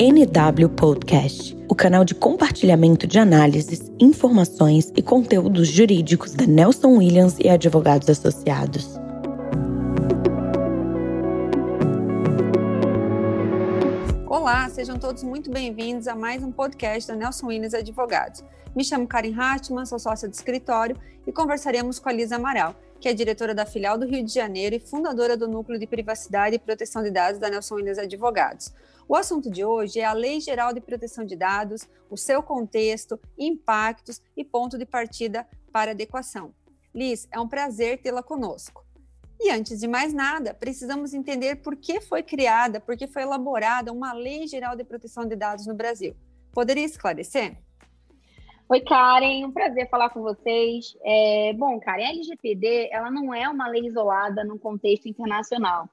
NW Podcast, o canal de compartilhamento de análises, informações e conteúdos jurídicos da Nelson Williams e advogados associados. Olá, sejam todos muito bem-vindos a mais um podcast da Nelson Williams Advogados. Me chamo Karen Hartmann, sou sócia do escritório e conversaremos com a Lisa Amaral, que é diretora da filial do Rio de Janeiro e fundadora do Núcleo de Privacidade e Proteção de Dados da Nelson Williams Advogados. O assunto de hoje é a Lei Geral de Proteção de Dados, o seu contexto, impactos e ponto de partida para adequação. Liz, é um prazer tê-la conosco. E antes de mais nada, precisamos entender por que foi criada, por que foi elaborada uma Lei Geral de Proteção de Dados no Brasil. Poderia esclarecer? Oi, Karen, um prazer falar com vocês. É, bom, Karen, a LGPD ela não é uma lei isolada num contexto internacional.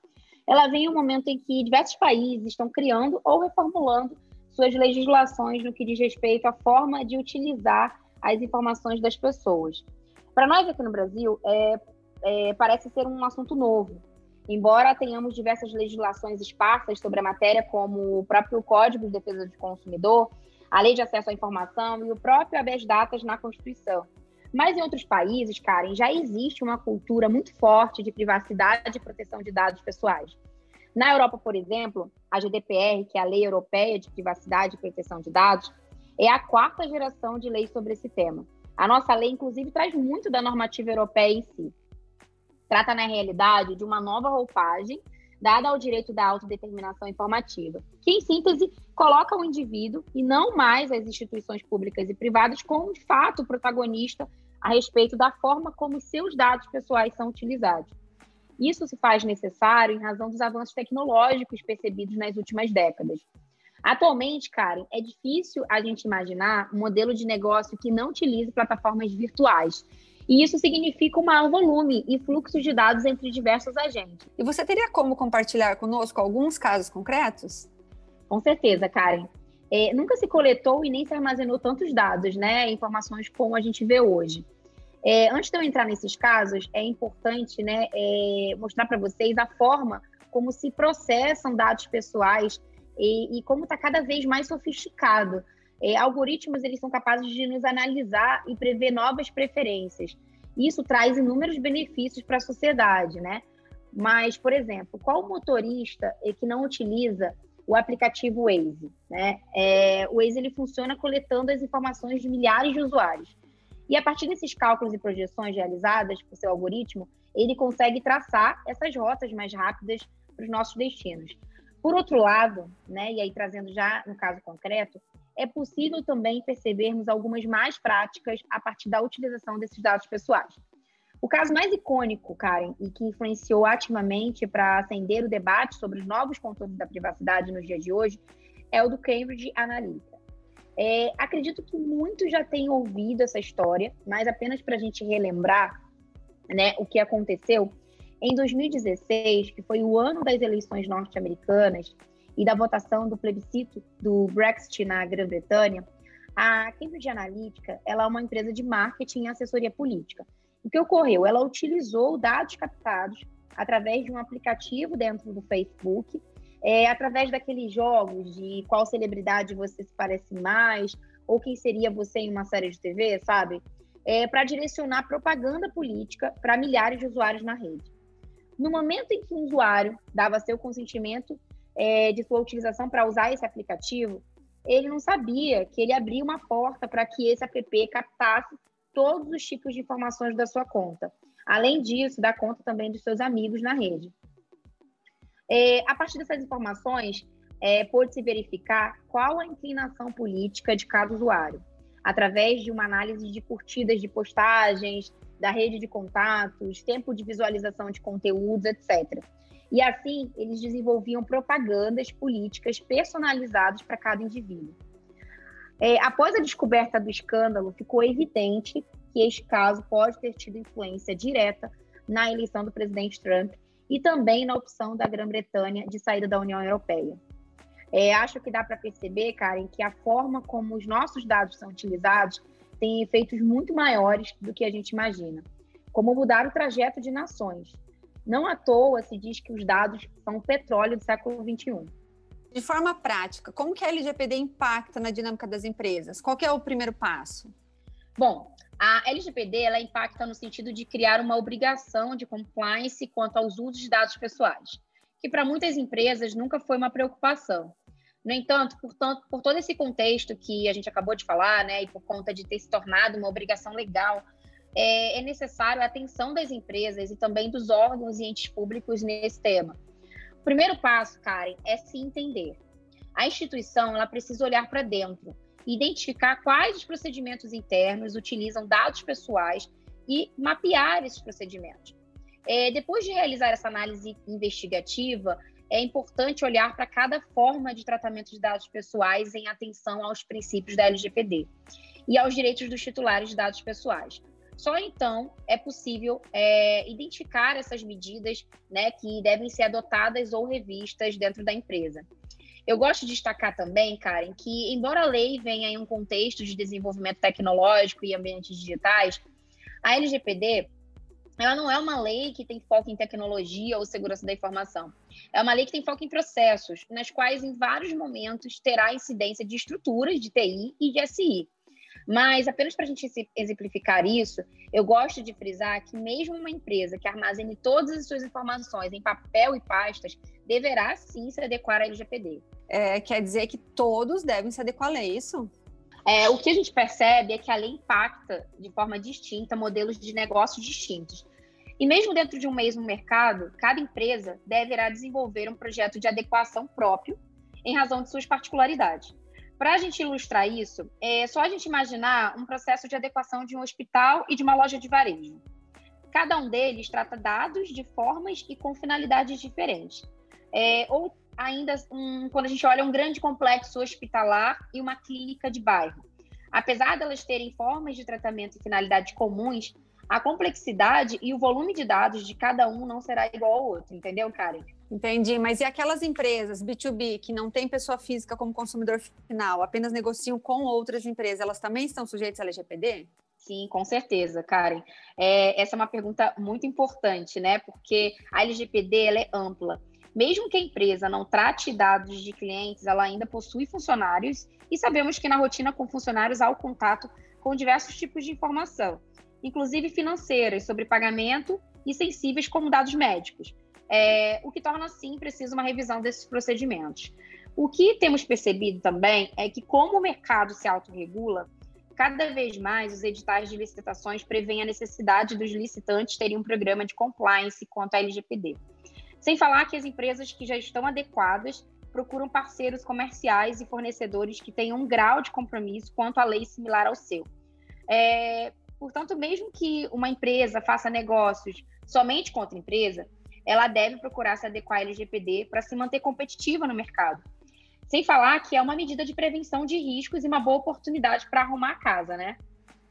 Ela vem em um momento em que diversos países estão criando ou reformulando suas legislações no que diz respeito à forma de utilizar as informações das pessoas. Para nós aqui no Brasil, é, é, parece ser um assunto novo. Embora tenhamos diversas legislações esparsas sobre a matéria, como o próprio Código de Defesa do Consumidor, a Lei de Acesso à Informação e o próprio habeas datas na Constituição. Mas em outros países, Karen, já existe uma cultura muito forte de privacidade e proteção de dados pessoais. Na Europa, por exemplo, a GDPR, que é a Lei Europeia de Privacidade e Proteção de Dados, é a quarta geração de lei sobre esse tema. A nossa lei, inclusive, traz muito da normativa europeia em si. Trata, na realidade, de uma nova roupagem dada ao direito da autodeterminação informativa, que, em síntese, coloca o indivíduo e não mais as instituições públicas e privadas como, de fato, protagonista a respeito da forma como seus dados pessoais são utilizados. Isso se faz necessário em razão dos avanços tecnológicos percebidos nas últimas décadas. Atualmente, Karen, é difícil a gente imaginar um modelo de negócio que não utilize plataformas virtuais e isso significa um maior volume e fluxo de dados entre diversos agentes. E você teria como compartilhar conosco alguns casos concretos? Com certeza, Karen. É, nunca se coletou e nem se armazenou tantos dados, né? Informações como a gente vê hoje. É, antes de eu entrar nesses casos, é importante né, é, mostrar para vocês a forma como se processam dados pessoais e, e como está cada vez mais sofisticado é, algoritmos eles são capazes de nos analisar e prever novas preferências. Isso traz inúmeros benefícios para a sociedade, né? Mas, por exemplo, qual motorista é que não utiliza o aplicativo Waze? Né? É, o Waze ele funciona coletando as informações de milhares de usuários. E a partir desses cálculos e projeções realizadas por seu algoritmo, ele consegue traçar essas rotas mais rápidas para os nossos destinos. Por outro lado, né, e aí trazendo já no caso concreto, é possível também percebermos algumas mais práticas a partir da utilização desses dados pessoais. O caso mais icônico, Karen, e que influenciou ativamente para acender o debate sobre os novos contornos da privacidade nos dias de hoje, é o do Cambridge Analytica. É, acredito que muitos já tenham ouvido essa história, mas apenas para a gente relembrar né, o que aconteceu. Em 2016, que foi o ano das eleições norte-americanas, e da votação do plebiscito do Brexit na Grã-Bretanha, a Cambridge Analytica ela é uma empresa de marketing e assessoria política. O que ocorreu? Ela utilizou dados captados através de um aplicativo dentro do Facebook, é, através daqueles jogos de qual celebridade você se parece mais, ou quem seria você em uma série de TV, sabe? É, para direcionar propaganda política para milhares de usuários na rede. No momento em que um usuário dava seu consentimento é, de sua utilização para usar esse aplicativo, ele não sabia que ele abria uma porta para que esse app captasse todos os tipos de informações da sua conta. Além disso, da conta também dos seus amigos na rede. É, a partir dessas informações, é, pôde-se verificar qual a inclinação política de cada usuário, através de uma análise de curtidas de postagens, da rede de contatos, tempo de visualização de conteúdos, etc. E assim, eles desenvolviam propagandas políticas personalizadas para cada indivíduo. É, após a descoberta do escândalo, ficou evidente que este caso pode ter tido influência direta na eleição do presidente Trump e também na opção da Grã-Bretanha de saída da União Europeia. É, acho que dá para perceber, Karen, que a forma como os nossos dados são utilizados tem efeitos muito maiores do que a gente imagina, como mudar o trajeto de nações, não à toa se diz que os dados são o petróleo do século XXI. de forma prática, como que a LGPD impacta na dinâmica das empresas? Qual é o primeiro passo? Bom, a LGPD ela impacta no sentido de criar uma obrigação de compliance quanto aos usos de dados pessoais, que para muitas empresas nunca foi uma preocupação. No entanto, por, tanto, por todo esse contexto que a gente acabou de falar, né, e por conta de ter se tornado uma obrigação legal, é, é necessário a atenção das empresas e também dos órgãos e entes públicos nesse tema. O primeiro passo, Karen, é se entender. A instituição ela precisa olhar para dentro, identificar quais os procedimentos internos utilizam dados pessoais e mapear esses procedimentos. É, depois de realizar essa análise investigativa, é importante olhar para cada forma de tratamento de dados pessoais em atenção aos princípios da LGPD e aos direitos dos titulares de dados pessoais. Só então é possível é, identificar essas medidas né, que devem ser adotadas ou revistas dentro da empresa. Eu gosto de destacar também, Karen, que embora a lei venha em um contexto de desenvolvimento tecnológico e ambientes digitais, a LGPD ela não é uma lei que tem foco em tecnologia ou segurança da informação. É uma lei que tem foco em processos, nas quais, em vários momentos, terá incidência de estruturas de TI e de SI. Mas, apenas para a gente exemplificar isso, eu gosto de frisar que, mesmo uma empresa que armazene todas as suas informações em papel e pastas, deverá sim se adequar à LGPD. É, quer dizer que todos devem se adequar à lei, é isso? É, o que a gente percebe é que a lei impacta de forma distinta modelos de negócios distintos. E mesmo dentro de um mesmo mercado, cada empresa deverá desenvolver um projeto de adequação próprio em razão de suas particularidades. Para a gente ilustrar isso, é só a gente imaginar um processo de adequação de um hospital e de uma loja de varejo. Cada um deles trata dados de formas e com finalidades diferentes. É, ou ainda um, quando a gente olha um grande complexo hospitalar e uma clínica de bairro. Apesar delas terem formas de tratamento e finalidades comuns, a complexidade e o volume de dados de cada um não será igual ao outro, entendeu, Karen? Entendi, mas e aquelas empresas B2B que não têm pessoa física como consumidor final, apenas negociam com outras empresas, elas também estão sujeitas à LGPD? Sim, com certeza, Karen. É, essa é uma pergunta muito importante, né? Porque a LGPD é ampla. Mesmo que a empresa não trate dados de clientes, ela ainda possui funcionários e sabemos que na rotina com funcionários há o contato com diversos tipos de informação, inclusive financeiras, sobre pagamento e sensíveis como dados médicos, é, o que torna, sim, preciso uma revisão desses procedimentos. O que temos percebido também é que, como o mercado se autorregula, cada vez mais os editais de licitações prevêem a necessidade dos licitantes terem um programa de compliance quanto à LGPD. Sem falar que as empresas que já estão adequadas procuram parceiros comerciais e fornecedores que tenham um grau de compromisso quanto à lei similar ao seu. É, portanto, mesmo que uma empresa faça negócios somente com outra empresa, ela deve procurar se adequar à LGPD para se manter competitiva no mercado. Sem falar que é uma medida de prevenção de riscos e uma boa oportunidade para arrumar a casa, né?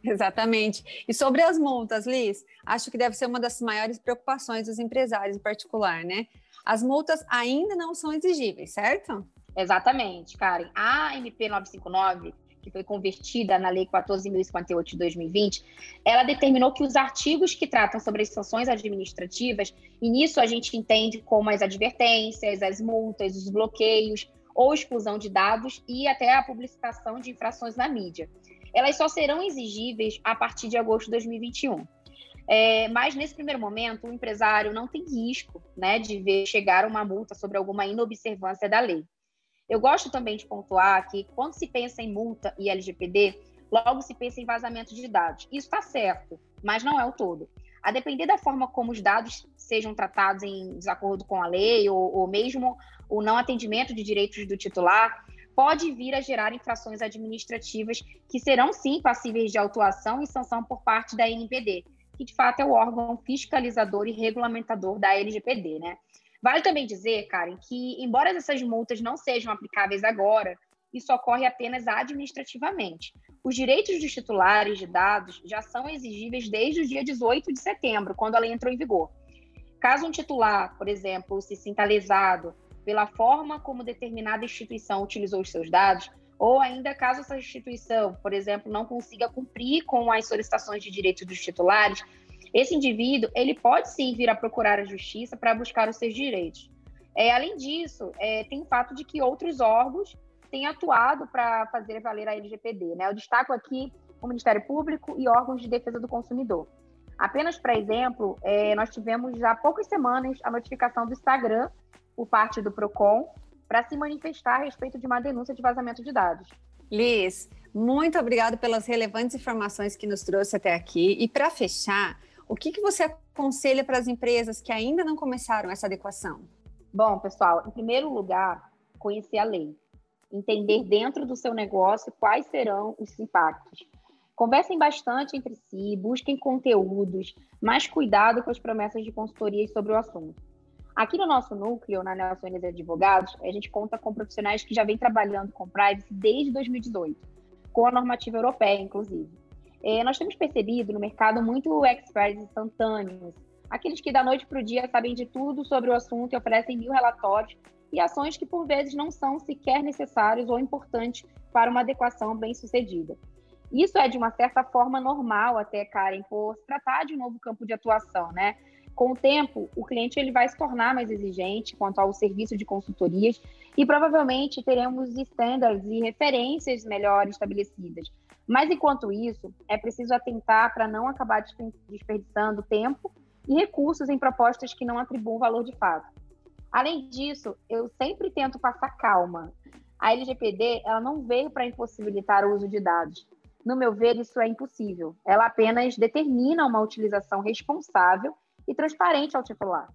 Exatamente. E sobre as multas, Liz, acho que deve ser uma das maiores preocupações dos empresários em particular, né? As multas ainda não são exigíveis, certo? Exatamente, Karen. A MP 959, que foi convertida na Lei 14.058 de 2020, ela determinou que os artigos que tratam sobre as sanções administrativas, e nisso a gente entende como as advertências, as multas, os bloqueios ou exclusão de dados e até a publicitação de infrações na mídia elas só serão exigíveis a partir de agosto de 2021. É, mas nesse primeiro momento, o empresário não tem risco né, de ver chegar uma multa sobre alguma inobservância da lei. Eu gosto também de pontuar que quando se pensa em multa e LGPD, logo se pensa em vazamento de dados. Isso está certo, mas não é o todo. A depender da forma como os dados sejam tratados em desacordo com a lei ou, ou mesmo o não atendimento de direitos do titular, pode vir a gerar infrações administrativas que serão sim passíveis de autuação e sanção por parte da NPD, que de fato é o órgão fiscalizador e regulamentador da LGPD, né? Vale também dizer, Karen, que embora essas multas não sejam aplicáveis agora, isso ocorre apenas administrativamente. Os direitos dos titulares de dados já são exigíveis desde o dia 18 de setembro, quando a lei entrou em vigor. Caso um titular, por exemplo, se sinta lesado pela forma como determinada instituição utilizou os seus dados, ou ainda caso essa instituição, por exemplo, não consiga cumprir com as solicitações de direitos dos titulares, esse indivíduo ele pode sim vir a procurar a justiça para buscar os seus direitos. É, além disso, é, tem o fato de que outros órgãos têm atuado para fazer valer a LGPD. Né? Eu destaco aqui o Ministério Público e órgãos de defesa do consumidor. Apenas para exemplo, é, nós tivemos há poucas semanas a notificação do Instagram, por parte do PROCON, para se manifestar a respeito de uma denúncia de vazamento de dados. Liz, muito obrigada pelas relevantes informações que nos trouxe até aqui. E para fechar, o que, que você aconselha para as empresas que ainda não começaram essa adequação? Bom, pessoal, em primeiro lugar, conhecer a lei. Entender dentro do seu negócio quais serão os impactos. Conversem bastante entre si, busquem conteúdos, mais cuidado com as promessas de consultorias sobre o assunto. Aqui no nosso núcleo, na Nelson Inês Advogados, a gente conta com profissionais que já vêm trabalhando com privacy desde 2018, com a normativa europeia, inclusive. É, nós temos percebido no mercado muito experts instantâneos, aqueles que da noite para o dia sabem de tudo sobre o assunto e oferecem mil relatórios e ações que por vezes não são sequer necessários ou importantes para uma adequação bem sucedida. Isso é de uma certa forma normal até, Karen, por se tratar de um novo campo de atuação, né? Com o tempo, o cliente ele vai se tornar mais exigente quanto ao serviço de consultorias e provavelmente teremos standards e referências melhor estabelecidas. Mas enquanto isso, é preciso atentar para não acabar desperdiçando tempo e recursos em propostas que não atribuam valor de fato. Além disso, eu sempre tento passar calma. A LGPD ela não veio para impossibilitar o uso de dados. No meu ver, isso é impossível. Ela apenas determina uma utilização responsável e transparente ao titular.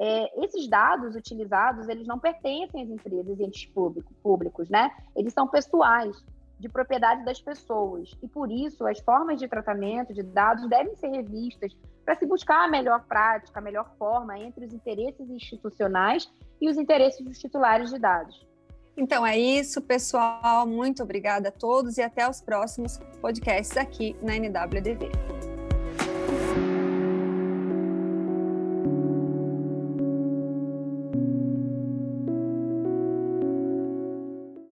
É, esses dados utilizados, eles não pertencem às empresas e entes público, públicos, né? Eles são pessoais, de propriedade das pessoas. E por isso, as formas de tratamento de dados devem ser revistas para se buscar a melhor prática, a melhor forma entre os interesses institucionais e os interesses dos titulares de dados. Então é isso, pessoal. Muito obrigada a todos e até os próximos podcasts aqui na NWDV.